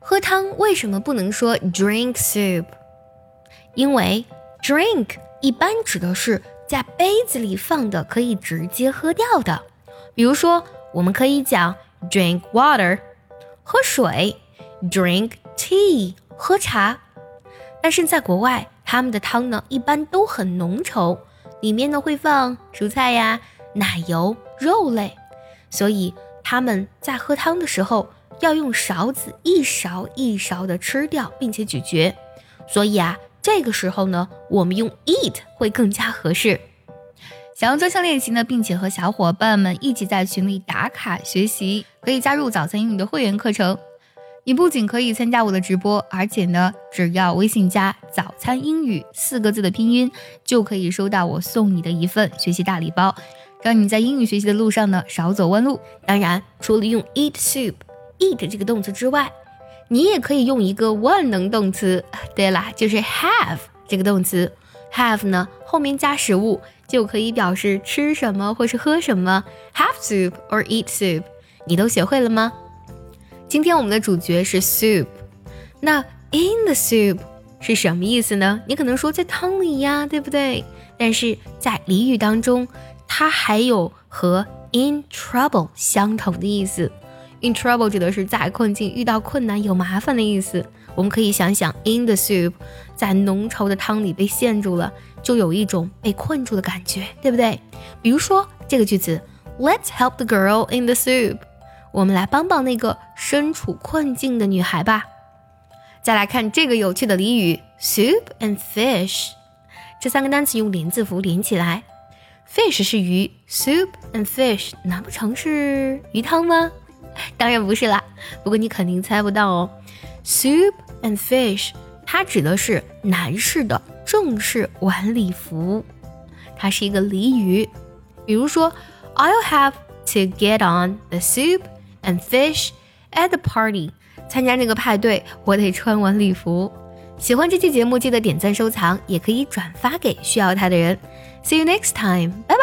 喝汤为什么不能说 drink soup？因为 drink 一般指的是在杯子里放的可以直接喝掉的，比如说我们可以讲 drink water，喝水；drink tea，喝茶。但是在国外，他们的汤呢一般都很浓稠，里面呢会放蔬菜呀、奶油、肉类，所以他们在喝汤的时候。要用勺子一勺一勺的吃掉，并且咀嚼，所以啊，这个时候呢，我们用 eat 会更加合适。想要专项练习呢，并且和小伙伴们一起在群里打卡学习，可以加入早餐英语的会员课程。你不仅可以参加我的直播，而且呢，只要微信加“早餐英语”四个字的拼音，就可以收到我送你的一份学习大礼包，让你在英语学习的路上呢少走弯路。当然，除了用 eat soup。Eat 这个动词之外，你也可以用一个万能动词。对啦，就是 have 这个动词。have 呢后面加食物，就可以表示吃什么或是喝什么。Have soup or eat soup，你都学会了吗？今天我们的主角是 soup，那 in the soup 是什么意思呢？你可能说在汤里呀，对不对？但是在俚语当中，它还有和 in trouble 相同的意思。In trouble 指的是在困境、遇到困难、有麻烦的意思。我们可以想想，in the soup，在浓稠的汤里被陷住了，就有一种被困住的感觉，对不对？比如说这个句子，Let's help the girl in the soup。我们来帮帮那个身处困境的女孩吧。再来看这个有趣的俚语，soup and fish，这三个单词用连字符连起来，fish 是鱼，soup and fish，难不成是鱼汤吗？当然不是啦，不过你肯定猜不到哦。Soup and fish，它指的是男士的正式晚礼服，它是一个俚语。比如说，I'll have to get on the soup and fish at the party。参加那个派对，我得穿晚礼服。喜欢这期节目，记得点赞收藏，也可以转发给需要它的人。See you next time，拜拜。